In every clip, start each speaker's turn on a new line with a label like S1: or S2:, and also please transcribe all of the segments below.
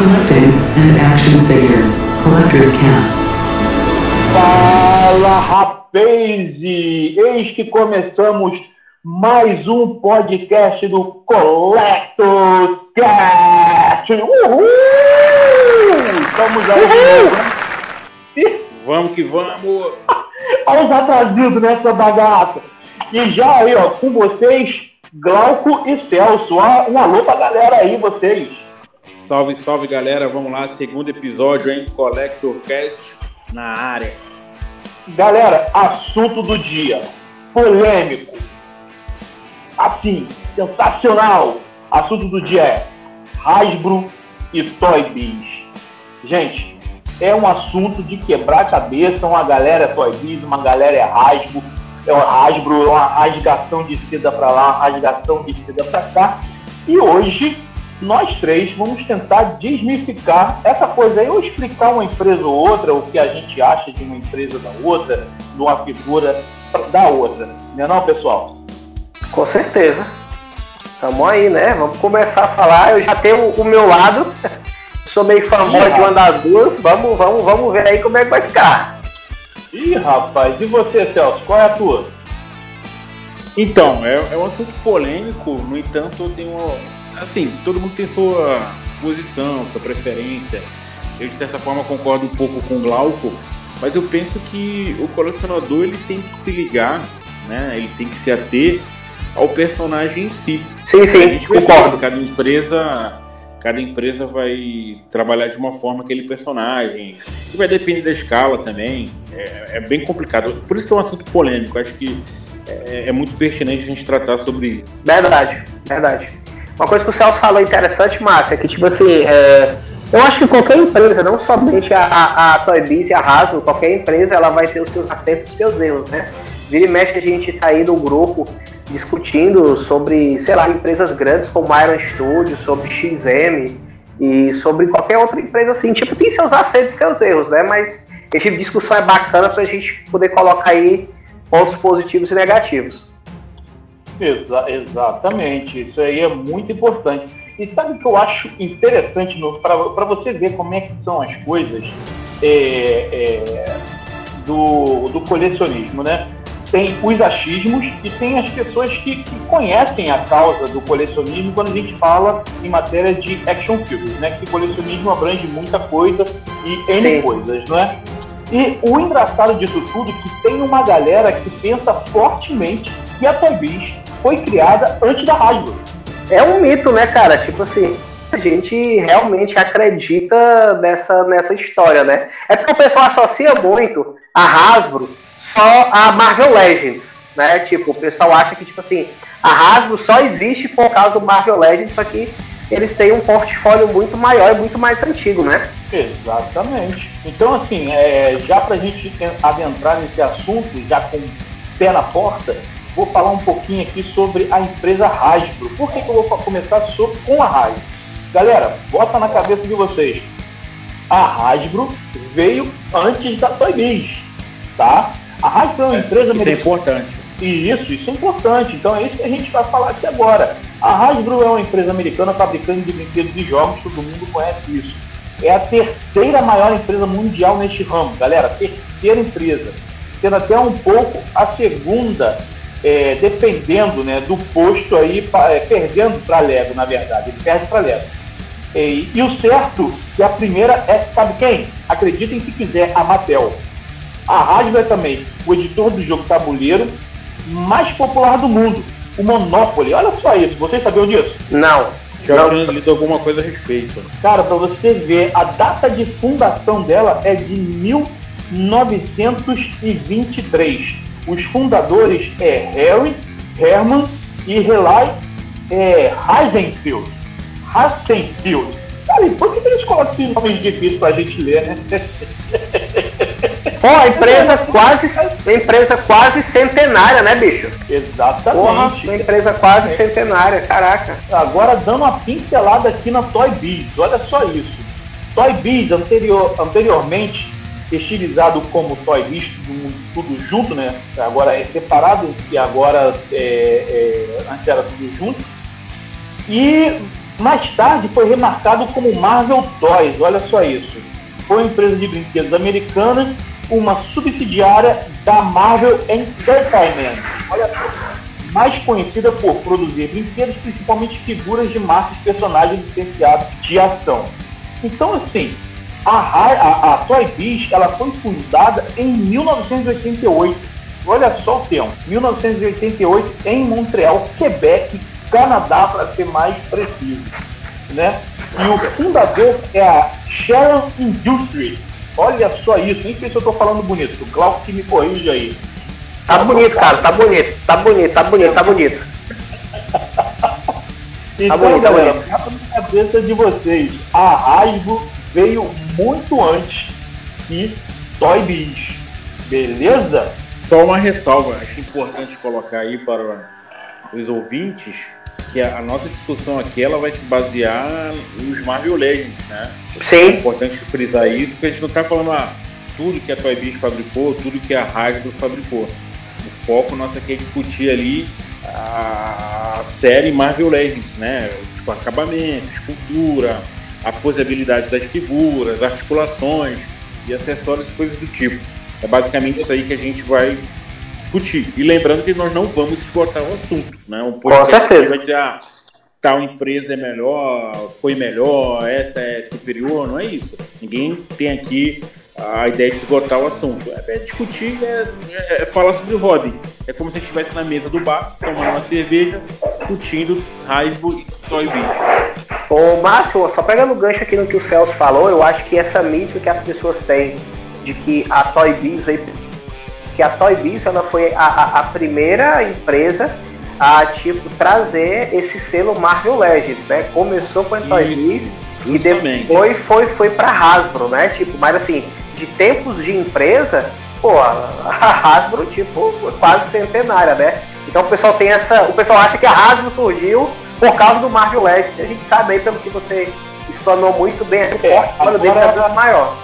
S1: Collecting and action figures. Collector's Cast.
S2: Fala, rapaz! Eis que começamos mais um podcast do Collector's Cast. Uhul! Estamos aí novo, né?
S3: Vamos que vamos!
S2: Olha os atrasados nessa bagaça. E já aí, ó, com vocês, Glauco e Celso. Um alô pra galera aí, vocês.
S3: Salve, salve galera, vamos lá, segundo episódio, hein? Collector Cast na área.
S2: Galera, assunto do dia. Polêmico. Assim, sensacional. Assunto do dia é Hasbro e Toy Biz. Gente, é um assunto de quebrar cabeça. Uma galera é Toy Biz, uma galera é Hasbro. É uma Hasbro, é uma rasgação de seda para lá, rasgação de seda para cá. E hoje nós três vamos tentar desmificar essa coisa aí, ou explicar uma empresa ou outra, o que a gente acha de uma empresa da outra, de uma figura da outra. Não é não, pessoal?
S4: Com certeza. Tamo aí, né? Vamos começar a falar. Eu já tenho o meu lado. Sou meio famoso de uma das duas. Vamos, vamos, vamos ver aí como é que vai ficar.
S2: Ih, rapaz, e você, Celso? Qual é a tua?
S3: Então, é, é um assunto polêmico, no entanto, eu tenho uma, assim, todo mundo tem sua posição, sua preferência. Eu de certa forma concordo um pouco com o Glauco, mas eu penso que o colecionador ele tem que se ligar, né? Ele tem que se ater ao personagem em si.
S4: Sim, sim, concordo.
S3: Cada empresa, cada empresa vai trabalhar de uma forma aquele personagem. E vai depender da escala também. É, é bem complicado. Por isso que é um assunto polêmico. Acho que é, é muito pertinente a gente tratar sobre isso.
S4: Verdade, verdade. Uma coisa que o Celso falou interessante, Márcia, é que tipo assim, é, eu acho que qualquer empresa, não somente a, a, a Toy Biz e a Hasbro, qualquer empresa ela vai ter os seus acertos e os seus erros, né? Vira e mexe a gente tá aí no grupo discutindo sobre, sei lá, empresas grandes como Iron Studio, sobre XM e sobre qualquer outra empresa assim. Tipo, tem seus acertos e seus erros, né? Mas esse tipo de discussão é bacana pra gente poder colocar aí pontos positivos e negativos.
S2: Exa exatamente, isso aí é muito importante. E sabe o que eu acho interessante para você ver como é que são as coisas é, é, do, do colecionismo, né? Tem os achismos e tem as pessoas que, que, conhecem a causa do colecionismo quando a gente fala em matéria de action figures, né? Que colecionismo abrange muita coisa e N Sim. coisas, não é? E o engraçado disso tudo é que tem uma galera que pensa fortemente que a Toy Biz foi criada antes da Hasbro.
S4: É um mito, né, cara? Tipo assim, a gente realmente acredita nessa, nessa história, né? É porque o pessoal associa muito a Hasbro só a Marvel Legends, né? Tipo, o pessoal acha que, tipo assim, a Hasbro só existe por causa do Marvel Legends, só que eles têm um portfólio muito maior e muito mais antigo, né?
S2: Exatamente. Então, assim, é, já pra gente adentrar nesse assunto, já com o pé na porta, vou falar um pouquinho aqui sobre a empresa Hasbro. Por que, que eu vou começar sobre, com a Hasbro? Galera, bota na cabeça de vocês. A Hasbro veio antes da Toy Biz, tá? A Hasbro é uma empresa...
S3: Isso é importante.
S2: Isso, isso é importante. Então é isso que a gente vai falar aqui agora. A Hasbro é uma empresa americana fabricante de brinquedos e jogos, todo mundo conhece isso. É a terceira maior empresa mundial neste ramo, galera. Terceira empresa. Sendo até um pouco a segunda é, dependendo né, do posto aí, é, perdendo para Lego, na verdade, ele perde para Lego. E, e, o certo, que a primeira é, sabe quem? Acreditem se quiser, a Mattel. A Hasbro é também o editor do jogo tabuleiro mais popular do mundo, o Monopoly. Olha só isso, vocês sabiam disso?
S4: Não.
S3: Já tinha lido alguma coisa a respeito.
S2: Cara, para você ver, a data de fundação dela é de 1923 os fundadores é Harry, Herman e Relay é, Heisenfield. Heisenfield. Cara, por que eles colocam esses nomes difíceis pra gente ler, né?
S4: Pô, a empresa quase, empresa quase centenária, né, bicho?
S2: Exatamente.
S4: Porra, uma empresa quase é. centenária, caraca.
S2: Agora dando uma pincelada aqui na Toy Biz, olha só isso. Toy Biz anterior, anteriormente estilizado como Toy List, tudo junto, né? Agora é separado e agora é, é, antes era tudo junto. E Mais tarde foi remarcado como Marvel Toys, olha só isso. Foi uma empresa de brinquedos americana, uma subsidiária da Marvel Entertainment. Olha só. Mais conhecida por produzir brinquedos, principalmente figuras de marcas personagens licenciados de ação. Então, assim, a, a, a Toy Biz ela foi fundada em 1988. Olha só o tempo. 1988 em Montreal, Quebec, Canadá, para ser mais preciso. Né? E o fundador é a Sharon Industries. Olha só isso, nem sei se eu estou falando bonito. O Glauco que me corrige aí.
S4: Tá bonito, cara, tá bonito, tá bonito, tá bonito, tá bonito.
S2: então,
S4: Tá bonito, tá
S2: galera,
S4: bonito.
S2: na cabeça de vocês, a Hasbro veio muito antes que Toy Biz. Beleza?
S3: Só uma ressalva, acho importante colocar aí para os ouvintes que a, nossa discussão aqui ela vai se basear nos Marvel Legends, né? É
S4: Sim,
S3: importante frisar isso, porque a gente não está falando ah, tudo que a Toy Biz fabricou, tudo que a Hasbro fabricou. O foco nosso aqui é discutir ali a série Marvel Legends, né? Tipo, acabamento, escultura, a posabilidade das figuras, articulações e acessórios e coisas do tipo. É basicamente isso aí que a gente vai discutir. E lembrando que nós não vamos esgotar o assunto, né? Um podcast
S4: certeza.
S3: vai dizer, ah, tal empresa é melhor, foi melhor, essa é superior, não é isso. Ninguém tem aqui a ideia de esgotar o assunto. É, é discutir, é, é- é falar sobre o hobby. É como se a gente estivesse na mesa do bar, tomando uma cerveja, discutindo Hasbro e Toy Biz.
S4: Ô, Márcio, só pegando o gancho aqui no que o Celso falou, eu acho que essa mítica que as pessoas têm de que a Toy Biz veio, que a Toy Biz ela foi a, a- a primeira empresa a tipo trazer esse selo Marvel Legends, né? Começou com a Toy Biz e depois foi foi para Hasbro, né? Tipo, mas assim, de tempos de empresa, pô, a Hasbro tipo quase centenária, né? Então o pessoal tem essa, o pessoal acha que a Hasbro surgiu por causa do Marvel Legends. A gente sabe aí pelo que você explanou muito bem, o
S2: É,
S4: porte dele
S2: agora-
S4: é muito maior.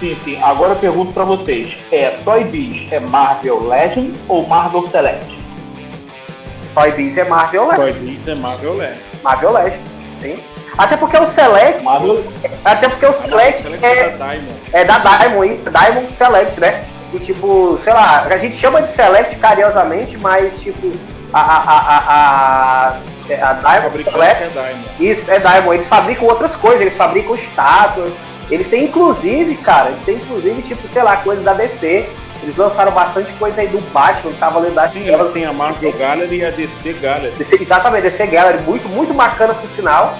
S2: Sim, sim. Agora eu pergunto pra vocês. É Toy Biz é Marvel Legend ou Marvel Select?
S4: Toy Biz é Marvel Legends.
S3: Toy Biz é Marvel Legends.
S4: Marvel Legends, sim. Até porque o Select,
S2: Marvel
S4: até porque o Select
S3: Select
S4: é,
S3: da Diamond.
S4: é da Diamond? Diamond Select, né? E tipo, sei lá, a gente chama de Select carinhosamente, mas tipo, a, a, a, a, a, a
S3: O
S4: Diamond Select
S3: é Diamond.
S4: Isso, é Diamond. Eles fabricam outras coisas, eles fabricam estátuas. Eles têm inclusive, cara, eles têm inclusive, tipo, sei lá, coisas da DC. Eles lançaram bastante coisa aí do Batman, tava lendo da
S3: Sim, elas têm a Marvel Gallery e a DC Gallery.
S4: DC, exatamente, DC Gallery, muito, muito bacana por sinal.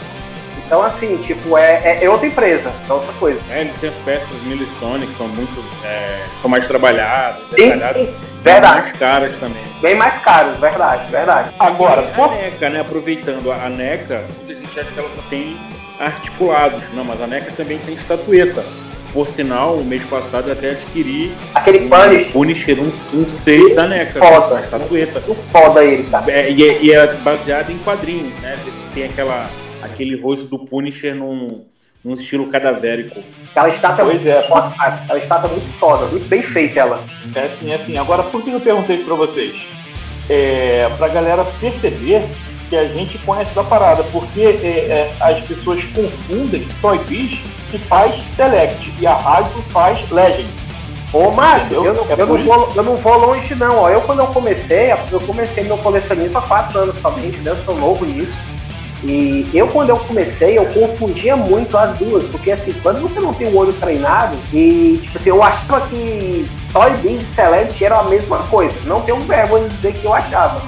S4: Então, assim, tipo, é, é, é outra empresa, é outra coisa.
S3: É, eles têm as peças Millstone que são muito. é, são mais trabalhadas,
S4: Sim,
S3: detalhadas.
S4: sim, verdade.
S3: Mais caras também.
S4: Bem mais caros, verdade, verdade.
S2: Agora,
S3: a NECA, né? Aproveitando, a NECA, muita gente acha que ela só tem articulados. Não, mas a NECA também tem estatueta. Por sinal, o mês passado eu até adquiri
S4: Aquele
S3: um
S4: Punish,
S3: Punisher, um, um 6 da NECA,
S4: Foda.
S3: a estatueta.
S4: muito foda ele, cara.
S3: É, e, é, e é baseado em quadrinhos, né? Tem aquela, aquele rosto do Punisher num, num estilo cadavérico.
S4: Aquela estátua
S2: Pois
S4: muito
S2: é.
S4: foda, cara. Aquela estátua muito foda, muito bem feita ela.
S2: É assim, é assim. Agora, por que eu perguntei pra vocês? É, pra galera perceber que a gente conhece da parada, porque é, é, as pessoas confundem Toy Biz que faz Select e a Hasbro faz Legend.
S4: Ô, Márcio, eu, não,
S2: É
S4: eu, não vou, eu não vou longe não, ó. Eu quando eu comecei, eu comecei meu colecionismo há quatro anos somente, né? Eu sou novo nisso. E eu quando eu comecei, eu confundia muito as duas, porque assim, quando você não tem o olho treinado, e tipo assim, eu achava que Toy Biz e Select eram a mesma coisa. Não tenho vergonha de dizer que eu achava.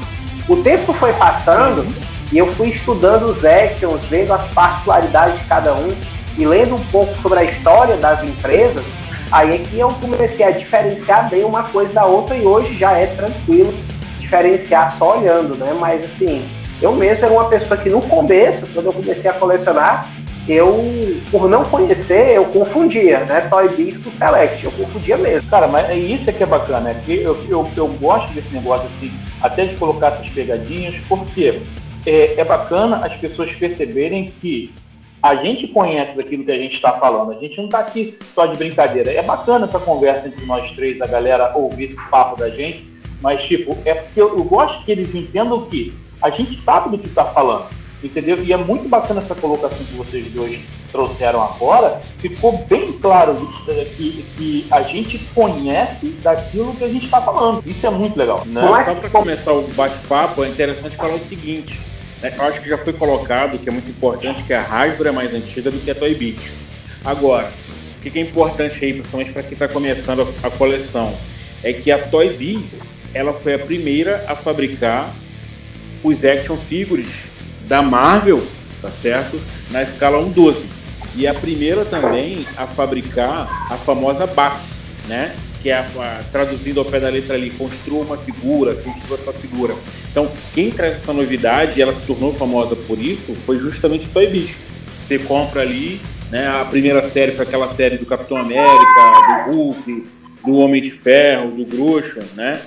S4: O tempo foi passando e eu fui estudando os actions, vendo as particularidades de cada um e lendo um pouco sobre a história das empresas, aí é que eu comecei a diferenciar bem uma coisa da outra e hoje já é tranquilo diferenciar só olhando, né? Mas assim, eu mesmo era uma pessoa que no começo, quando eu comecei a colecionar, eu, por não conhecer, eu confundia, né? Toy Biz com Select, eu confundia mesmo.
S2: Cara, mas é isso que é bacana, é que eu, eu, eu gosto desse negócio assim, até de colocar essas pegadinhas, porque é, é bacana as pessoas perceberem que a gente conhece daquilo que a gente está falando, a gente não está aqui só de brincadeira. É bacana essa conversa entre nós três, a galera ouvir esse papo da gente, mas tipo, é porque eu, eu gosto que eles entendam que a gente sabe do que está falando. entendeu? E é muito bacana essa colocação que vocês dois trouxeram agora, ficou bem claro eh, que, que a gente conhece daquilo que a gente está falando. Isso é muito legal. Né?
S3: Só para começar o bate-papo, é interessante falar o seguinte. Né? Eu acho que já foi colocado, que é muito importante, que a Hasbro é mais antiga do que a Toy Beat. Agora, o que é importante aí, principalmente para quem está começando a, a coleção, é que a Toy Biz ela foi a primeira a fabricar os action figures da Marvel, tá certo? Na escala 1.12. E a primeira também a fabricar a famosa BAF, né? Que é a, a, ao pé da letra ali, construa uma figura, construa sua figura. Então, quem traz essa novidade, ela se tornou famosa por isso, foi justamente o Toy Biz. Você compra ali, né? A primeira série foi aquela série do Capitão América, do Hulk, do Homem de Ferro, do Grosso, né?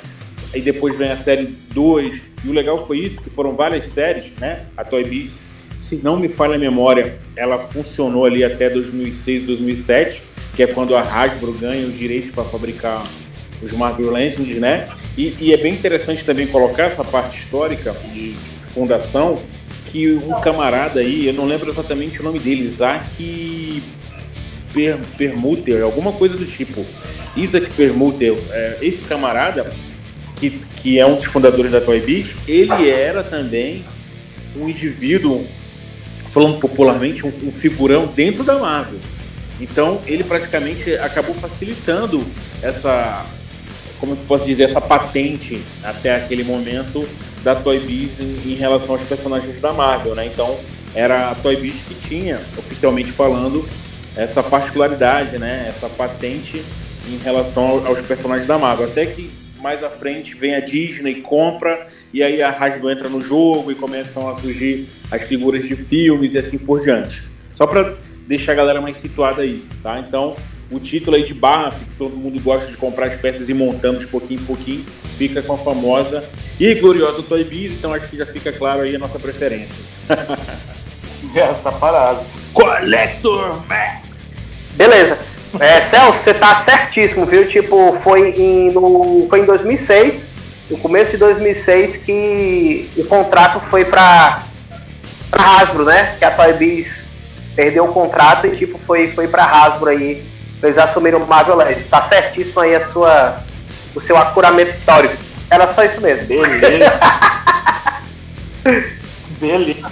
S3: Aí depois vem a série 2, e o legal foi isso, que foram várias séries, né? A Toy Biz, se não me falha a memória, ela funcionou ali até 2006, 2007, que é quando a Hasbro ganha os direitos para fabricar os Marvel Legends, né? E, e, é bem interessante também colocar essa parte histórica de fundação, que um camarada aí, eu não lembro exatamente o nome dele, Isaac per, Permuter, alguma coisa do tipo. Isaac Permuter, é, esse camarada, que, que é um dos fundadores da Toy Biz, ele era também um indivíduo, falando popularmente, um, um figurão dentro da Marvel. Então ele praticamente acabou facilitando essa, como eu posso dizer, essa patente até aquele momento da Toy Biz em, em, relação aos personagens da Marvel, né? Então era a Toy Biz que tinha, oficialmente falando, essa particularidade, né? Essa patente em relação aos personagens da Marvel. Até que mais à frente vem a Disney, compra, e aí a Hasbro entra no jogo e começam a surgir as figuras de filmes e assim por diante. Só para deixar a galera mais situada aí, tá? Então, o título aí de barra, que todo mundo gosta de comprar as peças e montando de pouquinho em pouquinho, fica com a famosa e gloriosa Toy Biz, então acho que já fica claro aí a nossa preferência.
S2: é, tá parado.
S3: Collector Max!
S4: Beleza. É, Celso, você tá certíssimo, viu? Tipo, foi em, no, foi em 2006, no começo de 2006, que o contrato foi pra, pra Hasbro, né? Que a Toy Biz perdeu o contrato e, tipo, foi, foi pra Hasbro aí. Eles assumiram o Marvel Legends. Tá certíssimo aí a sua, o seu acuramento histórico. Era só isso mesmo.
S2: Beleza. Beleza.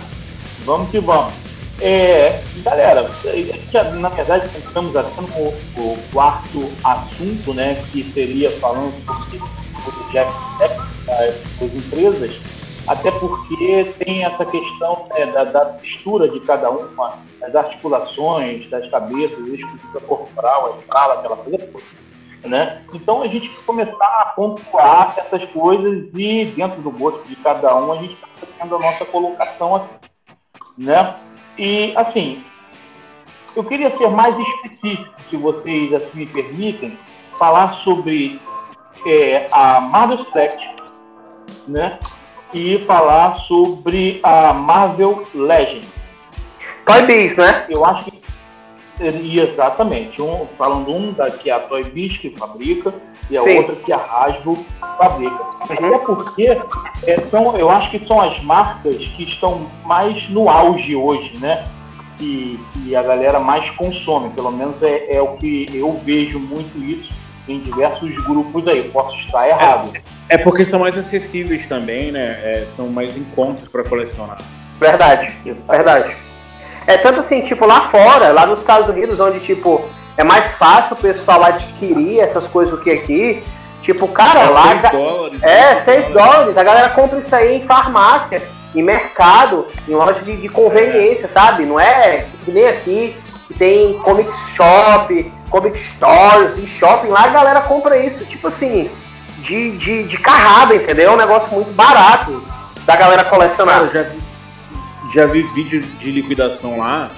S2: Vamos que vamos. É, galera, na verdade estamos até no, no, quarto assunto, né, que seria falando sobre o Jack das empresas, até porque tem essa questão né, da, da textura de cada uma, das articulações, das cabeças, a estrutura corporal, a escala, aquela coisa. Né? Então a gente começar a pontuar essas coisas e dentro do gosto de cada um a gente está fazendo a nossa colocação aqui. Né? E, assim, eu queria ser mais específico, se vocês assim me permitem, falar sobre é, a Marvel Select, né? E falar sobre a Marvel Legend.
S4: Toy Biz, né?
S2: Eu acho que exatamente, um, falando um da que é a Toy Biz que fabrica e a Sim. outra que a Hasbro fabrica. Uhum. Até porque é, são, eu acho que são as marcas que estão mais no auge hoje, né? Que, que a galera mais consome, pelo menos é, é, o que eu vejo muito isso em diversos grupos aí. Posso estar errado.
S3: É, é porque são mais acessíveis também, né? É, são mais encontros para colecionar.
S4: Verdade, verdade. É tanto assim, tipo, lá fora, lá nos Estados Unidos, onde, tipo, é mais fácil o pessoal adquirir essas coisas do que aqui. Tipo, cara, é, lá. Já... Dólares, é, 6 dólares. dólares. A galera compra isso aí em farmácia, em mercado, em loja de, de conveniência, é. sabe? Não é que nem aqui, que tem comic shop, comic stores e shopping. Lá a galera compra isso, tipo assim, de, de, de carrada, entendeu? É um negócio muito barato da galera colecionar.
S3: Cara, já vi, já vi vídeo de liquidação lá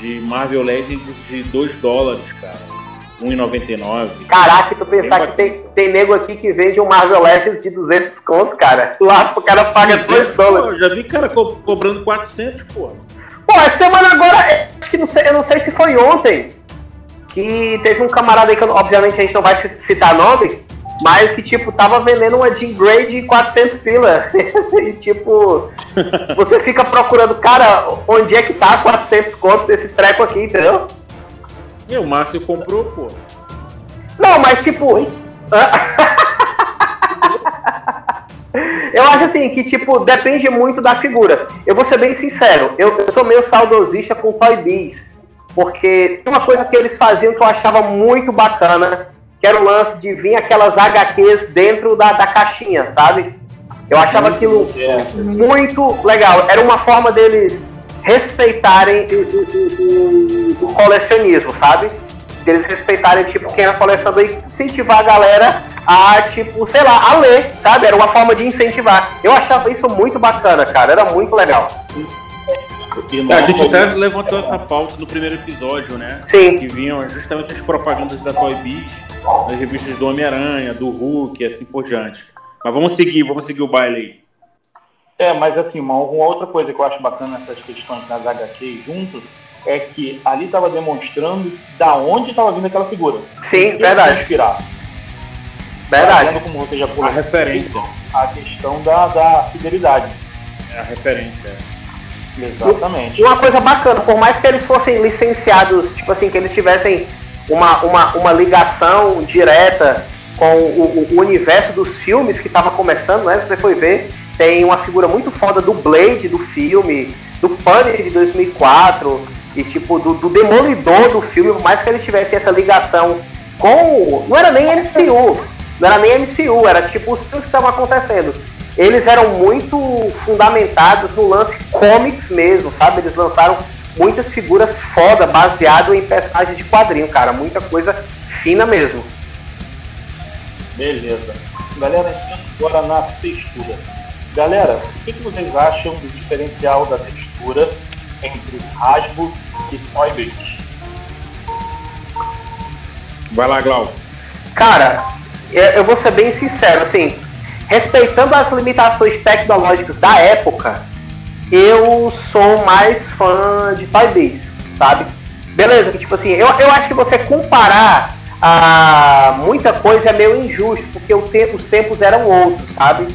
S3: de Marvel Legends de 2 dólares, cara. 1,99.
S4: Caraca, tu pensar que tem, tem nego aqui que vende um Marvel Legends de 200 conto, cara. Lá o cara paga 2 dólares.
S3: já vi cara co cobrando 400, pô.
S4: Pô, essa semana agora, acho que não sei, eu não sei se foi ontem, que teve um camarada aí que obviamente a gente não vai citar nome, mas que, tipo, tava vendendo uma Jean Grey de 400 pila. e, tipo, você fica procurando, cara, onde é que tá 400 conto desse treco aqui, entendeu?
S3: E o Márcio comprou, pô.
S4: Não, mas, tipo... Eu acho assim que, tipo, depende muito da figura. Eu vou ser bem sincero, eu, eu sou meio saudosista com Toy Biz. Porque tem uma coisa que eles faziam que eu achava muito bacana, que era o lance de vir aquelas HQs dentro da, da caixinha, sabe? Eu achava aquilo muito legal. Era uma forma deles respeitarem o, o, o, o colecionismo, sabe? Deles respeitarem, tipo, quem era colecionador e incentivar a galera a, tipo, sei lá, a ler, sabe? Era uma forma de incentivar. Eu achava isso muito bacana, cara. Era muito legal.
S3: É, a gente até levantou essa pauta no primeiro episódio, né?
S4: Sim.
S3: Que vinham justamente as propagandas da Toy Biz, nas revistas do Homem-Aranha, do Hulk e assim por diante. Mas vamos seguir, vamos seguir o baile aí.
S2: É, mas assim, uma, uma outra coisa que eu acho bacana nessas questões das HQs juntos é que ali estava demonstrando da onde estava vindo aquela figura.
S4: Sim, verdade.
S2: Inspirar.
S4: Verdade.
S2: Trazendo, como você já falou,
S3: A referência.
S2: a questão da, da fidelidade.
S3: É a referência.
S2: Exatamente.
S4: Uma coisa bacana, por mais que eles fossem licenciados, tipo assim, que eles tivessem uma, uma, uma ligação direta com o, o universo dos filmes que estava começando, né? Você foi ver, tem uma figura muito foda do Blade do filme, do Punisher de 2004 e tipo do, do Demolidor do filme, por mais que eles tivessem essa ligação com, não era nem MCU, não era nem MCU, era tipo os filmes que estavam acontecendo. Eles eram muito fundamentados no lance comics mesmo, sabe? Eles lançaram muitas figuras foda baseado em personagens de quadrinho, cara, muita coisa fina mesmo.
S2: Beleza. Galera, entrando agora na textura. Galera, o que, que vocês acham do diferencial da textura entre Hasbro e Toy Biz?
S3: Vai lá, Glau.
S4: Cara, eu eu vou ser bem sincero, assim, respeitando as limitações tecnológicas da época, eu sou mais fã de Toy sabe? Beleza, que tipo assim, eu, eu acho que você comparar a muita coisa é meio injusto, porque o os tempos eram outros, sabe?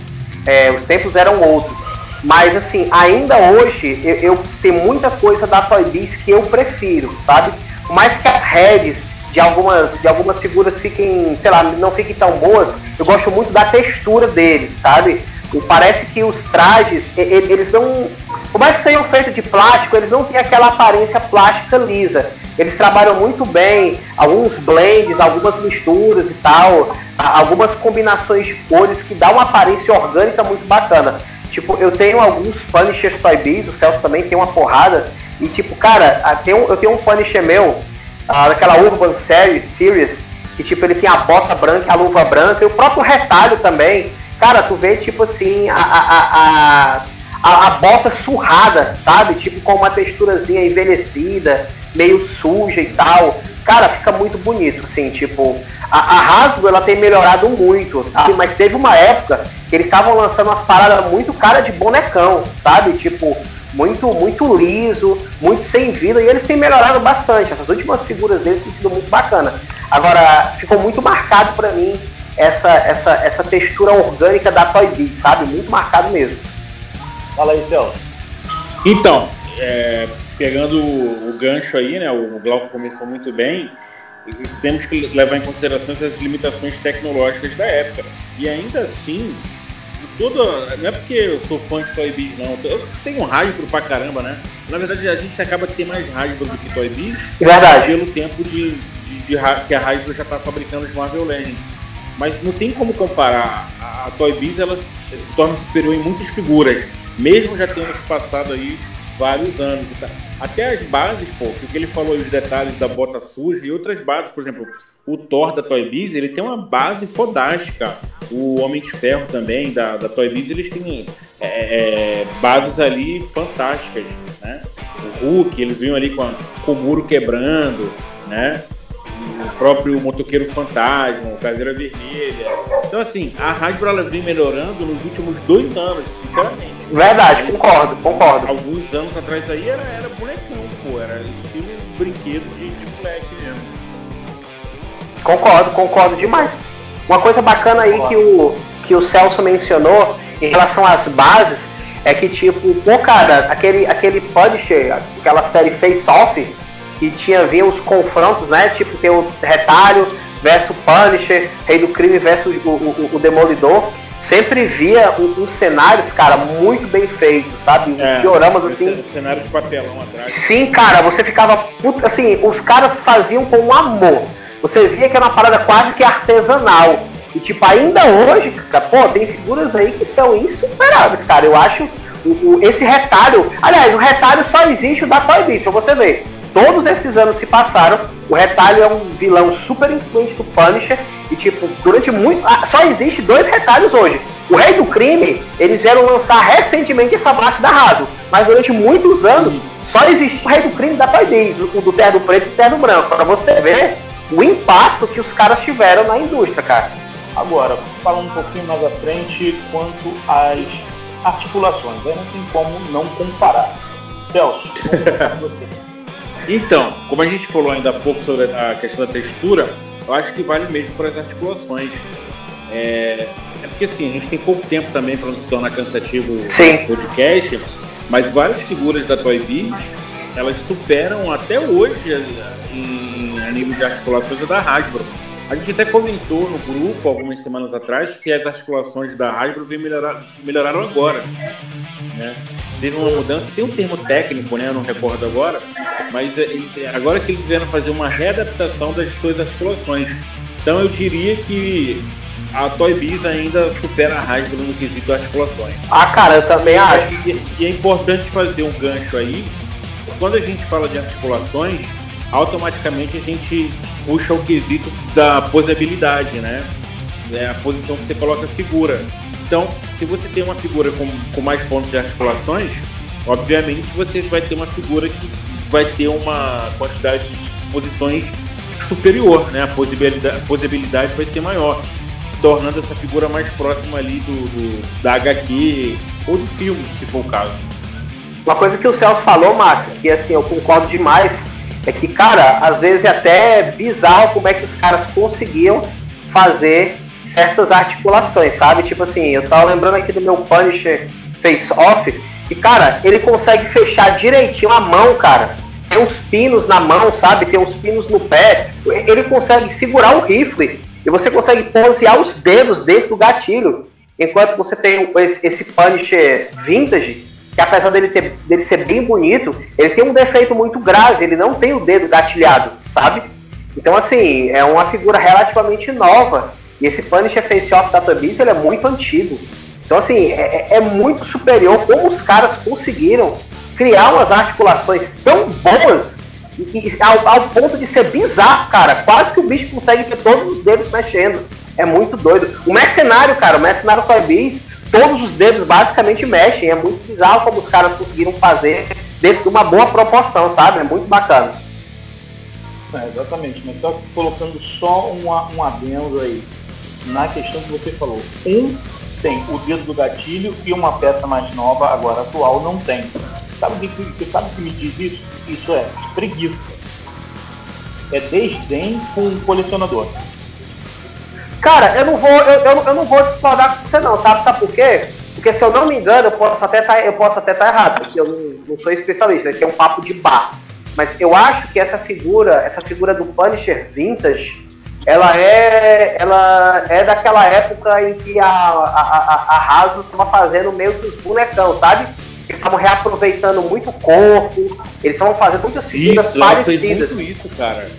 S4: É, os tempos eram outros. Mas assim, ainda hoje eu, eu tenho muita coisa da Toy que eu prefiro, sabe? Mais que as redes de algumas, de algumas figuras fiquem, sei lá, não fiquem tão boas, eu gosto muito da textura deles, sabe? E parece que os trajes, eles não. Por mais que sejam feitos de plástico, eles não têm aquela aparência plástica lisa. Eles trabalham muito bem, alguns blends, algumas misturas e tal, algumas combinações de cores que dá uma aparência orgânica muito bacana. Tipo, eu tenho alguns Punishers Toy Biz, o Celso também tem uma porrada, e tipo, cara, eu tenho um Punisher meu, ah, daquela Urban Series, Series, que tipo, ele tem a bota branca, a luva branca, e o próprio retalho também. Cara, tu vê tipo assim, a, a, a, a, bota surrada, sabe? Tipo, com uma texturazinha envelhecida, meio suja e tal. Cara, fica muito bonito, assim, tipo. A, a Hasbro, ela tem melhorado muito? Mas teve uma época que eles estavam lançando umas paradas muito cara de bonecão, sabe? Tipo, muito, muito liso, muito sem vida, e eles têm melhorado bastante. Essas últimas figuras deles têm sido muito bacana. Agora, ficou muito marcado pra mim essa, essa, essa textura orgânica da Toy Biz, sabe? Muito marcado mesmo.
S2: Fala aí, Celso.
S3: Então, é, pegando o, gancho aí, né? O Glauco começou muito bem. Temos que levar em consideração as limitações tecnológicas da época. E ainda assim, toda, não é porque eu sou fã de Toy Biz, não. Eu tenho um Hasbro pra caramba, né? Na verdade, a gente acaba de ter mais Hasbro do que Toy Biz
S4: Verdade.
S3: pelo tempo de, de- de que a Hasbro já está fabricando os Marvel Legends. Mas não tem como comparar. A, Toy Biz ela se torna superior em muitas figuras, mesmo já tendo passado aí vários anos. tal. Até as bases, pô, que ele falou aí, os detalhes da bota suja e outras bases, por exemplo, o Thor da Toy Biz, ele tem uma base fodástica. O Homem de Ferro também, da, da Toy Biz, eles têm é, é, bases ali fantásticas, né? O Hulk, eles vinham ali com, a- com o muro quebrando, né? O próprio Motoqueiro Fantasma, o Caveira Vermelha. Então, assim, a Hasbro ela vem melhorando nos últimos dois anos, sinceramente.
S4: Verdade, concordo, concordo.
S3: Alguns anos atrás aí era, era bonecão, pô, era estilo brinquedo de, de moleque.
S4: Concordo, concordo demais. Uma coisa bacana aí que o, que o Celso mencionou em relação às bases é que, tipo, pô, cara, aquele, aquele Punisher, aquela série Face Off, que tinha vinha os confrontos, né? Tipo, tem o Retalho versus Punisher, Rei do Crime versus o, o, o Demolidor. Sempre via uns cenários, cara, muito bem feitos, sabe? É, dioramas assim.
S3: Cenário de papelão atrás.
S4: Sim, cara, você ficava. Assim, os caras faziam com amor. Você via que era uma parada quase que artesanal. E, tipo, ainda hoje, cara, pô, tem figuras aí que são insuperáveis, cara. Eu acho o, o, esse retalho. Aliás, o retalho só existe o da Toy pra você ver. Todos esses anos se passaram. O retalho é um vilão super influente do Punisher. E, tipo, durante muito. Ah, só existe dois retalhos hoje. O Rei do Crime, eles vieram lançar recentemente essa parte da Rado. Mas durante muitos anos, só existe o Rei do Crime da Toy Biz, o do Terno Preto e do Terno Branco. Pra você ver o impacto que os caras tiveram na indústria, cara.
S2: Agora, falando um pouquinho mais à frente quanto às articulações, aí não tem como não comparar. Celso,
S3: Então, como a gente falou ainda há pouco sobre a questão da textura, eu acho que vale mesmo para as articulações. É, é porque assim, a gente tem pouco tempo também para não se tornar cansativo o podcast, mas várias figuras da Toy Biz, elas superam até hoje em, a nível de articulações da Hasbro. A gente até comentou no grupo algumas semanas atrás que as articulações da Hasbro melhorar, melhoraram agora. Né? Teve uma mudança, tem um termo técnico, né? Eu não recordo agora, mas é, agora que eles vieram fazer uma readaptação das suas articulações. Então eu diria que a Toy Biz ainda supera a Hasbro no quesito articulações.
S4: Ah, cara, eu também acho.
S3: E, e é importante fazer um gancho aí. Quando a gente fala de articulações, automaticamente a gente puxa o quesito da posabilidade, né? É a posição que você coloca a figura. Então, se você tem uma figura com, com mais pontos de articulações, obviamente você vai ter uma figura que vai ter uma quantidade de posições superior, né? A possibilidade, a possibilidade vai ser maior, tornando essa figura mais próxima ali do, do, da HQ ou do filme, se for o caso.
S4: Uma coisa que o Celso falou, Márcio, que assim, eu concordo demais, é que, cara, às vezes é até bizarro como é que os caras conseguiam fazer certas articulações, sabe? Tipo assim, eu tava lembrando aqui do meu Punisher Face Off, e, cara, ele consegue fechar direitinho a mão, cara. Tem uns pinos na mão, sabe? Tem uns pinos no pé. Ele consegue segurar o rifle e você consegue posear os dedos dentro do gatilho. Enquanto você tem esse Punisher Vintage, que apesar dele, ter, dele ser bem bonito, ele tem um defeito muito grave, ele não tem o dedo gatilhado, sabe? Então, assim, é uma figura relativamente nova. E esse Punisher Face Off da Beast, ele é muito antigo. Então, assim, é, é, é muito superior como os caras conseguiram criar umas articulações tão boas e, ao, ao, ponto de ser bizarro, cara. Quase que o bicho consegue ter todos os dedos mexendo. É muito doido. O mercenário, cara, o mercenário Toy Biz, todos os dedos basicamente mexem. É muito bizarro como os caras conseguiram fazer dentro de uma boa proporção, sabe? É muito bacana.
S2: É, exatamente, mas só colocando só um, um adendo aí na questão que você falou. Um tem o dedo do gatilho e uma peça mais nova, agora atual, não tem. Sabe o que, sabe que me diz isso? Isso é preguiça. É desdém com o colecionador.
S4: Cara, eu não vou, eu, eu, eu não vou discordar com você não, sabe? Sabe por quê? Porque se eu não me engano, eu posso até tá, eu posso até estar tá errado, porque eu não, não sou especialista, esse é um papo de bar. Mas eu acho que essa figura, essa figura do Punisher Vintage, ela é, ela é daquela época em que a, a, a, a estava fazendo meio que os bonecão, sabe? Eles estavam reaproveitando muito o corpo, eles estavam fazendo muitas figuras
S3: isso,
S4: parecidas.
S3: Muito isso, cara.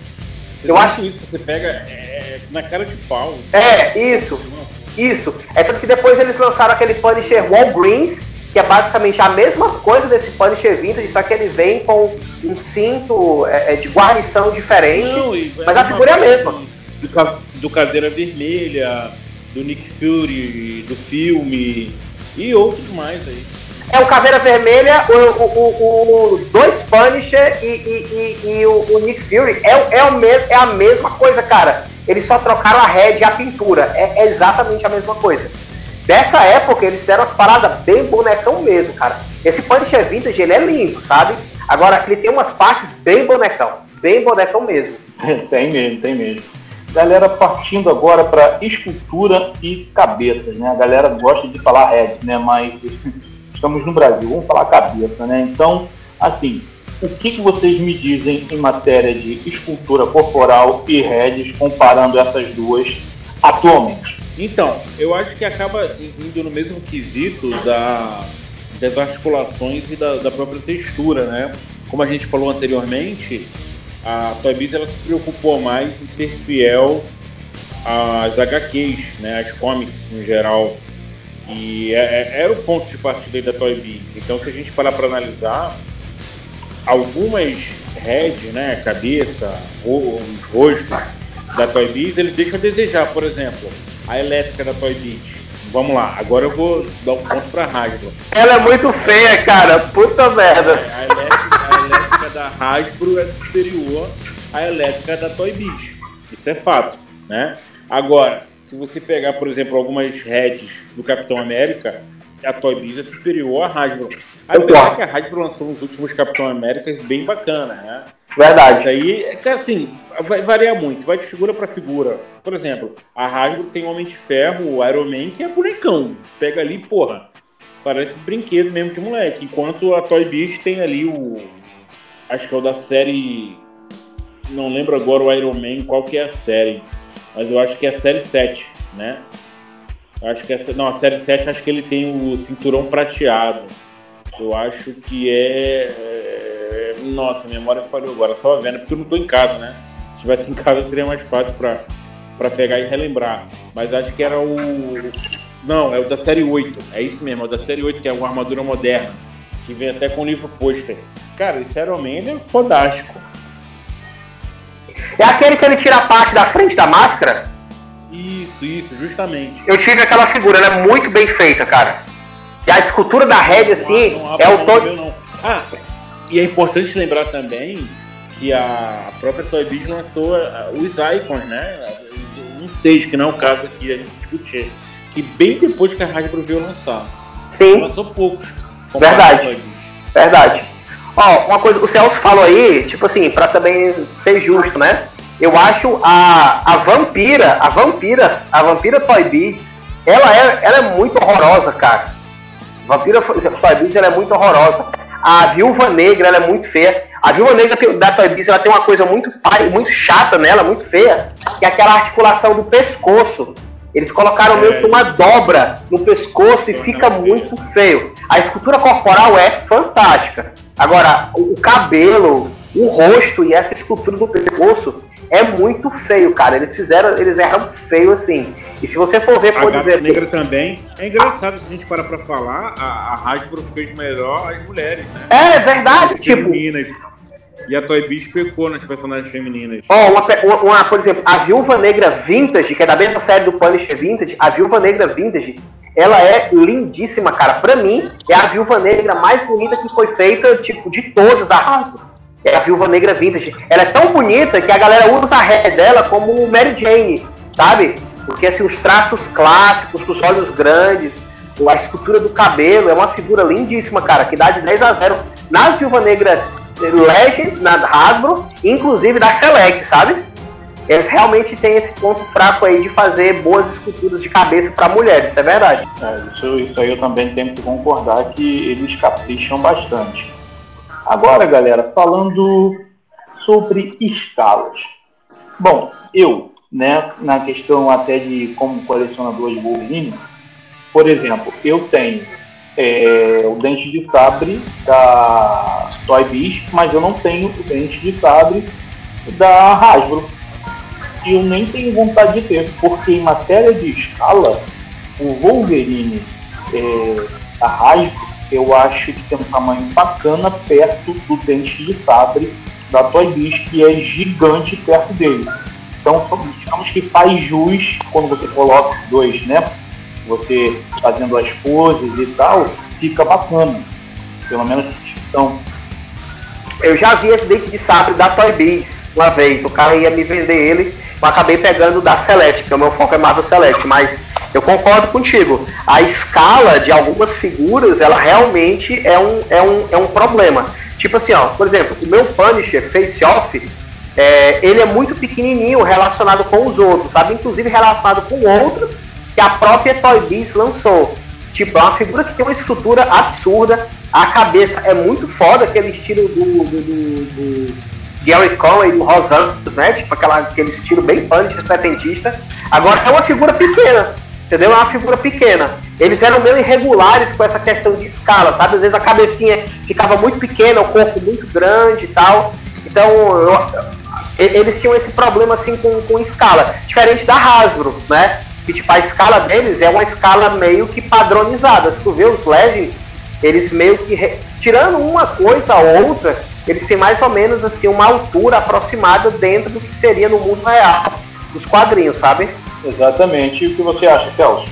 S4: Eu acho
S3: isso, você pega é, na cara de pau.
S4: É, isso. Isso. É tanto que depois eles lançaram aquele Punisher Walgreens, que é basicamente a mesma coisa desse Punisher Vintage, só que ele vem com um cinto é, é de guarnição diferente, Não, mas a figura é a mesma.
S3: Do, do Cadeira Vermelha, do Nick Fury, do filme e outros mais aí.
S4: É o Caveira Vermelha, o, o, o, dois Punisher e, e, e, e o, o, Nick Fury. É, é, o mesmo, é a mesma coisa, cara. Eles só trocaram a head e a pintura. É, é exatamente a mesma coisa. Dessa época, eles fizeram as paradas bem bonecão mesmo, cara. Esse Punisher Vintage, ele é lindo, sabe? Agora, ele tem umas partes bem bonecão. Bem bonecão mesmo.
S2: tem mesmo, tem mesmo. galera partindo agora para escultura e cabeças, né? A galera gosta de falar head, né? Mas estamos no Brasil, vamos falar cabeça, né? Então, assim, o que, que vocês me dizem em matéria de escultura corporal e heads, comparando essas duas atualmente?
S3: Então, eu acho que acaba indo no mesmo quesito da, das articulações e da, da própria textura, né? Como a gente falou anteriormente, a Toy Biz ela se preocupou mais em ser fiel às HQs, né, às comics em geral. E é, é, era o ponto de partida da Toy Biz. Então, se a gente parar para analisar, algumas heads, né, cabeça, os rostos da Toy Biz, eles deixam a desejar. Por exemplo, a elétrica da Toy Biz. Vamos lá, agora eu vou dar um ponto pra Hasbro.
S4: Ela é muito feia, cara. Puta merda. É,
S3: a elétrica, a elétrica da Hasbro é superior à elétrica da Toy Biz. Isso é fato, né? Agora, se você pegar, por exemplo, algumas heads do Capitão América, a Toy Biz é superior à Hasbro. Apesar que a Hasbro lançou nos últimos Capitão América bem bacana, né?
S4: Verdade.
S3: Isso aí é que assim, vai variar muito, vai de figura para figura. Por exemplo, a Hasbro tem o Homem de Ferro, o Iron Man, que é bonecão. Pega ali, porra, parece brinquedo mesmo de moleque. Enquanto a Toy Biz tem ali o. Acho que é o da série. Não lembro agora o Iron Man, qual que é a série. Mas eu acho que é a série 7, né? Acho que essa. Não, a série 7 acho que ele tem o cinturão prateado. Eu acho que é, é. Nossa, a memória falhou agora, só vendo, porque eu não tô em casa, né? Se estivesse em casa seria mais fácil pra, pra pegar e relembrar. Mas acho que era o. Não, é o da série 8. É isso mesmo, é o da série 8, que é uma armadura moderna. Que vem até com livro pôster. Cara, esse Iron Man é fodástico.
S4: É aquele que ele tira a parte da frente da máscara?
S3: Isso, isso, justamente.
S4: Eu tive aquela figura, ela é muito bem feita, cara. E a escultura da Red, assim, não, não é o todo.
S3: Ah, e é importante lembrar também que a própria Toy Biz lançou ah, os Icons, né? Um 6, que não é o caso aqui a gente discutir. Que bem depois que a Hasbro veio lançar.
S4: Sim.
S3: Lançou poucos.
S4: Verdade. Verdade. Ó, uma coisa, o Celso falou aí, tipo assim, pra também ser justo, né? Eu acho a, a vampira, a vampira, a vampira Toy Biz, ela é, ela é muito horrorosa, cara. Vampira Toy ela é muito horrorosa. A Viúva Negra ela é muito feia. A Viúva Negra da Toy Biz ela tem uma coisa muito muito chata nela, muito feia, que é aquela articulação do pescoço. Eles colocaram é. meio que uma dobra no pescoço e fica muito feio. A escultura corporal é fantástica. Agora, o cabelo, o rosto e essa escultura do pescoço é muito feio, cara. Eles fizeram, eles erram feio assim. E se você for ver,
S3: a exemplo. Negra também. É engraçado se a gente parar pra falar, a, a Hasbro fez melhor as mulheres, né?
S4: É, verdade, as tipo.
S3: Femininas. E a Toy Biz pecou nas personagens femininas.
S4: Ó, oh, uma, uma, por exemplo, a Viúva Negra Vintage, que é da mesma série do Punisher Vintage, a Viúva Negra Vintage, ela é lindíssima, cara. Pra mim, é a Viúva Negra mais bonita que foi feita, tipo, de todas da Hasbro é a Viúva Negra Vintage. Ela é tão bonita que a galera usa a ré dela como Mary Jane, sabe? Porque assim, os traços clássicos, os olhos grandes, a escultura do cabelo, é uma figura lindíssima, cara, que dá de 10 a 0 na Viúva Negra Legends, na Hasbro, inclusive da Select, sabe? Eles realmente têm esse ponto fraco aí de fazer boas esculturas de cabeça para mulheres, isso é verdade.
S2: É, isso, isso aí eu também tenho que concordar que eles capricham bastante. Agora, galera, falando sobre escalas. Bom, eu, né, na questão até de como colecionador de Wolverine, por exemplo, eu tenho é, o dente de sabre da Toy Biz, mas eu não tenho o dente de sabre da Hasbro. E eu nem tenho vontade de ter, porque em matéria de escala, o Wolverine é, da Hasbro eu acho que tem um tamanho bacana perto do dente de sabre da Toy Biz, que é gigante perto dele. Então, digamos que faz jus quando você coloca dois, né? Você fazendo as poses e tal, fica bacana. Pelo menos então.
S4: Eu já vi esse dente de sabre da Toy Biz uma vez. O cara ia me vender ele, eu acabei pegando da Celeste, porque o meu foco é Marvel Celeste, mas eu concordo contigo. A escala de algumas figuras, ela realmente é um, é um, é um problema. Tipo assim, ó, por exemplo, o meu Punisher Face Off, é, ele é muito pequenininho relacionado com os outros, sabe? Inclusive relacionado com outros que a própria Toy Biz lançou. Tipo, é uma figura que tem uma estrutura absurda, a cabeça é muito foda, aquele estilo do, do, do, do Gary Conway, do Rosantos, né? Tipo, aquela, aquele estilo bem punch, setentista. Agora é uma figura pequena, entendeu? É uma figura pequena. Eles eram meio irregulares com essa questão de escala, sabe? Às vezes a cabecinha ficava muito pequena, o corpo muito grande e tal. Então, eu, eles tinham esse problema assim com, com escala, diferente da Hasbro, né? Que tipo, a escala deles é uma escala meio que padronizada. Se tu vê os Legends, eles meio que, tirando uma coisa ou outra, eles têm mais ou menos assim uma altura aproximada dentro do que seria no mundo real dos quadrinhos, sabe?
S2: Exatamente. E o que você acha, Celso?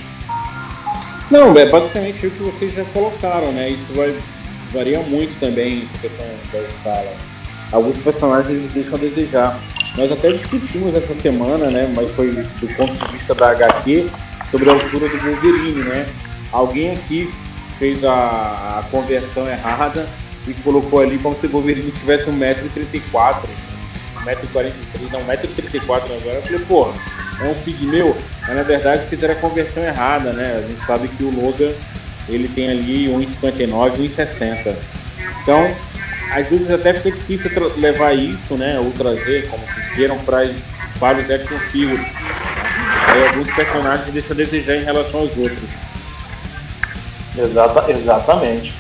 S3: Não, é basicamente o que vocês já colocaram, né? Isso vai varia muito também essa questão da escala. Alguns personagens eles deixam a desejar. Nós até discutimos essa semana, né? Mas foi do ponto de vista da HQ sobre a altura do Wolverine, né? Alguém aqui fez a, a conversão errada e colocou ali como se o Wolverine tivesse 1,34m, 1,43m, não, 1,34m agora. Eu falei, porra, é um pigmeu, mas na verdade fizeram a conversão errada, né? A gente sabe que o Logan ele tem ali 1,59, 1,60. Então, às vezes até fica difícil levar isso, né? Ou trazer, como vocês queiram, para, para os action figures. Aí alguns personagens deixam a desejar em relação aos outros.
S2: Exata, exatamente.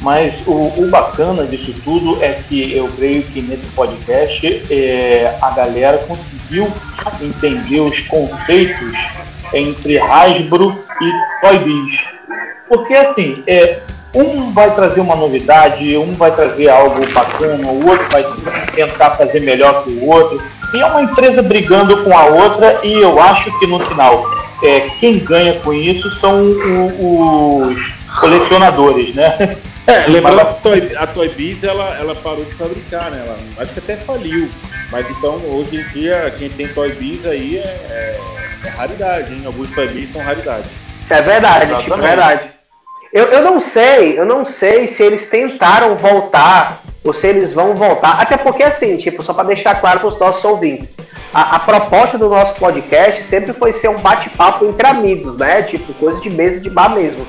S2: Mas o, o, bacana disso tudo é que eu creio que nesse podcast é, a galera conseguiu entender os conceitos entre Hasbro e Toy Biz. Porque assim, é, um vai trazer uma novidade, um vai trazer algo bacana, o outro vai tentar fazer melhor que o outro. E é uma empresa brigando com a outra e eu acho que no final é, quem ganha com isso são o, os colecionadores, né?
S3: É, lembrando que a Toy, a Toy Biz ela, ela parou de fabricar, né? Ela, acho que até faliu. Mas então hoje em dia quem tem Toy Biz aí é, é, é raridade, hein? Alguns Toy Biz são raridade.
S4: É verdade, tipo, é verdade. Eu, eu não sei, eu não sei se eles tentaram voltar ou se eles vão voltar. Até porque assim, tipo, só para deixar claro para os nossos ouvintes. A, a, proposta do nosso podcast sempre foi ser um bate-papo entre amigos, né? Tipo, coisa de mesa de bar mesmo.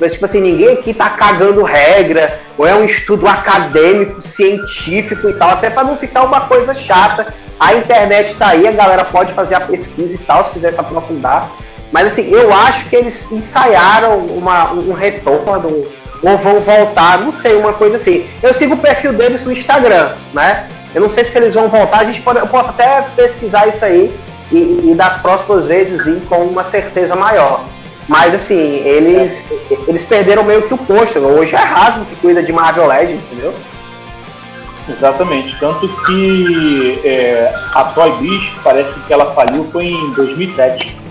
S4: Mas, tipo assim, ninguém aqui tá cagando regra, ou é um estudo acadêmico, científico e tal, até para não ficar uma coisa chata. A internet tá aí, a galera pode fazer a pesquisa e tal, se quiser se aprofundar. Mas assim, eu acho que eles ensaiaram uma, um retorno, ou vão voltar, não sei, uma coisa assim. Eu sigo o perfil deles no Instagram, né? Eu não sei se eles vão voltar, a gente pode, eu posso até pesquisar isso aí e, e das próximas vezes vir com uma certeza maior. Mas assim, eles, eles perderam meio que o posto. Hoje é Hasbro que cuida de Marvel Legends, entendeu?
S2: Exatamente. Tanto que é, a Toy Biz parece que ela faliu foi em 2007.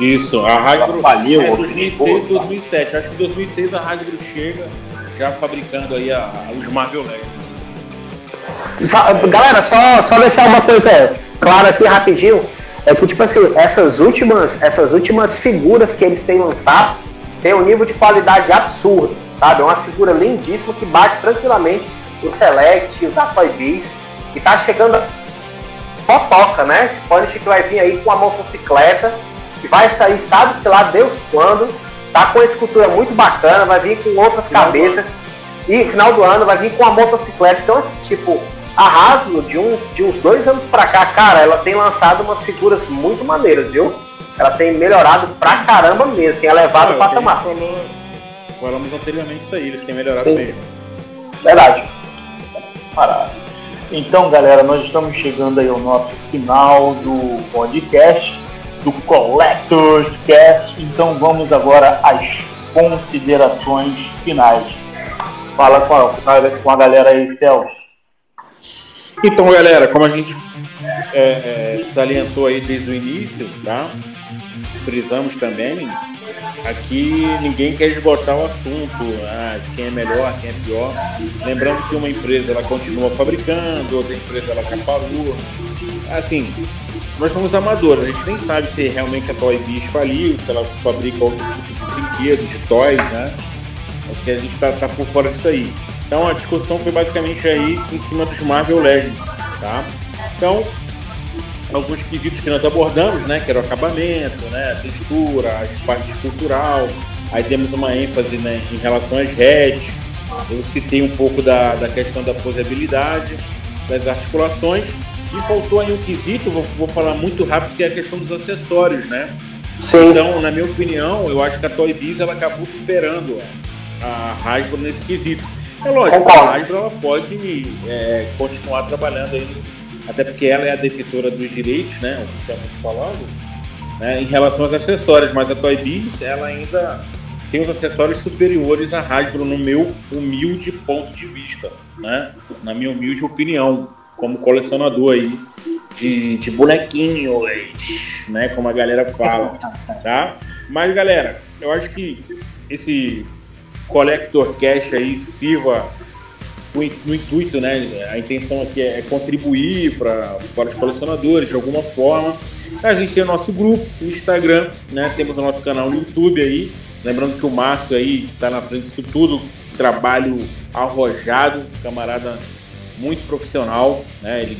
S3: Isso, a Hasbro
S2: ela faliu,
S3: é 2006, 2007. Acho que em 2006 a Hasbro chega já fabricando aí a, a, os Marvel Legends.
S4: Galera, só, só deixar uma coisa clara aqui rapidinho é que, tipo assim, essas últimas, essas últimas figuras que eles têm lançado tem um nível de qualidade absurdo, sabe? É uma figura lindíssima que bate tranquilamente o Select, o da Toy Biz, e tá chegando a fofoca, né? Esse que vai vir aí com a motocicleta, que vai sair, sabe-se lá Deus quando, tá com uma escultura muito bacana, vai vir com outras final cabeças, e final do ano vai vir com a motocicleta, então, assim, tipo, a Hasbro, de, um, de uns dois anos pra cá, cara, ela tem lançado umas figuras muito maneiras, viu? Ela tem melhorado pra caramba mesmo, tem elevado o patamar.
S3: Falou, falamos anteriormente isso aí, eles têm melhorado Sim. mesmo.
S4: Verdade.
S2: Parado. Então, galera, nós estamos chegando aí ao nosso final do podcast, do Collectors Cast. Então, vamos agora às considerações finais. Fala com a, com a galera aí, Celso.
S3: Então, galera, como a gente é, é, salientou aí desde o início, tá? Frisamos também, aqui ninguém quer esgotar o assunto ah, de quem é melhor, quem é pior. Lembrando que uma empresa ela continua fabricando, outra empresa ela parou. Assim, nós somos amadores, a gente nem sabe se realmente a Toy Biz faliu, se ela fabrica outro tipo de brinquedo, de toys, né? É que a gente tá, tá por fora disso aí. Então a discussão foi basicamente aí em cima dos Marvel Legends, tá? Então, alguns quesitos que nós abordamos, né, que era o acabamento, né, a textura, a parte estrutural, aí temos uma ênfase né, em relação às heads, eu citei um pouco da, da questão da posabilidade, das articulações, e faltou aí um quesito, vou, vou falar muito rápido, que é a questão dos acessórios, né? Sim. Então, na minha opinião, eu acho que a Toy Biz ela acabou superando a Hasbro nesse quesito. É lógico, a Hasbro ela pode é, continuar trabalhando aí até porque ela é a detetora dos direitos, né, oficialmente falando, né, em relação aos acessórios, mas a Toy Biz, ela ainda tem os acessórios superiores à Hasbro, no meu humilde ponto de vista, né, na minha humilde opinião, como colecionador aí de, de bonequinhos, né, como a galera fala, tá? Mas, galera, eu acho que esse Collector Cash aí sirva no intuito, né? A intenção aqui é contribuir para os colecionadores de alguma forma. A gente tem o nosso grupo no Instagram, né? Temos o nosso canal no YouTube aí. Lembrando que o Márcio aí está na frente disso tudo, trabalho arrojado, camarada muito profissional, né? Ele,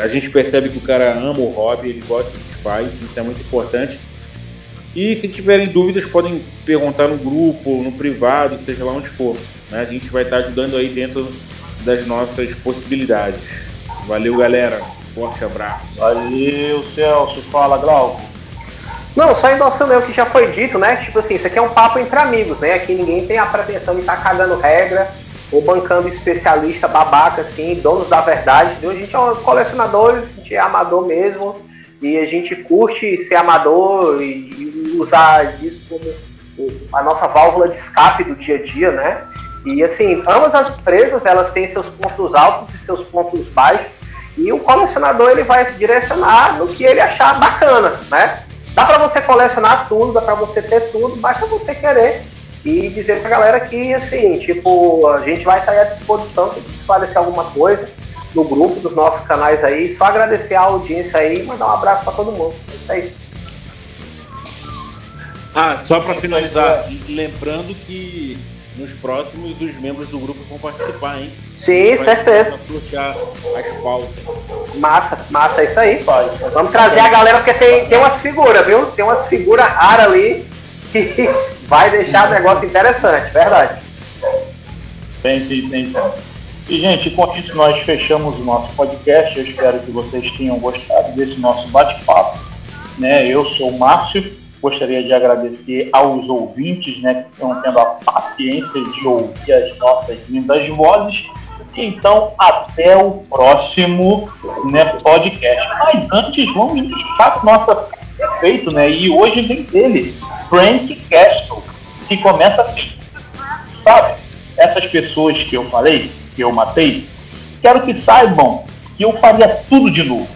S3: a gente percebe que o cara ama o hobby, ele gosta do que faz, isso é muito importante. E se tiverem dúvidas, podem perguntar no grupo, no privado, seja lá onde for. Né? A gente vai estar ajudando aí dentro das nossas possibilidades. Valeu, galera. Forte abraço.
S2: Valeu, Celso. Fala, Glauco.
S4: Não, só endossando o que já foi dito, né? Tipo assim, isso aqui é um papo entre amigos, né? Aqui ninguém tem a pretensão de estar tá cagando regra ou bancando especialista babaca, assim, donos da verdade. A gente é colecionador, a gente é amador mesmo, e a gente curte ser amador e, usar isso como a nossa válvula de escape do dia a dia, né? E assim, ambas as empresas elas têm seus pontos altos e seus pontos baixos e o colecionador ele vai direcionar no que ele achar bacana, né? Dá para você colecionar tudo, dá para você ter tudo, basta você querer e dizer pra galera que assim, tipo, a gente vai estar à disposição se esclarecer alguma coisa no grupo dos nossos canais aí, só agradecer a audiência aí e mandar um abraço para todo mundo. É isso aí.
S3: Ah, só para finalizar, lembrando que nos próximos os membros do grupo vão participar, hein?
S4: Sim, certeza.
S3: as pautas.
S4: Massa, massa, é isso aí. Vamos trazer a galera, porque tem, tem umas figuras, viu? Tem umas figuras raras ali vai deixar o negócio interessante, verdade.
S2: Tem, tem, tem. E, gente, com isso nós fechamos o nosso podcast. Eu espero que vocês tenham gostado desse nosso bate-papo. Né? Eu sou o Márcio Gostaria de agradecer aos ouvintes né, que estão tendo a paciência de ouvir as nossas lindas vozes. Então, até o próximo né, podcast. Mas antes, vamos indicar o nosso prefeito, né? E hoje vem dele, Frank Castle, que começa assim. Sabe, essas pessoas que eu falei, que eu matei, quero que saibam que eu faria tudo de novo.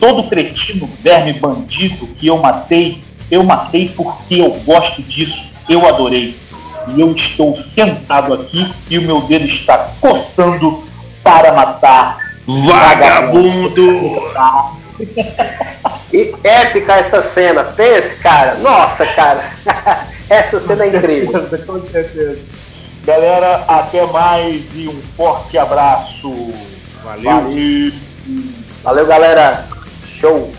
S2: Todo cretino, verme bandido que eu matei, eu matei porque eu gosto disso, eu adorei. E eu estou sentado aqui e o meu dedo está coçando para matar.
S3: Vagabundo!
S4: E épica essa cena, pense, cara. Nossa, cara. essa cena é incrível.
S2: Com certeza. Galera, até mais e um forte abraço.
S3: Valeu.
S4: Valeu, Valeu galera. Show.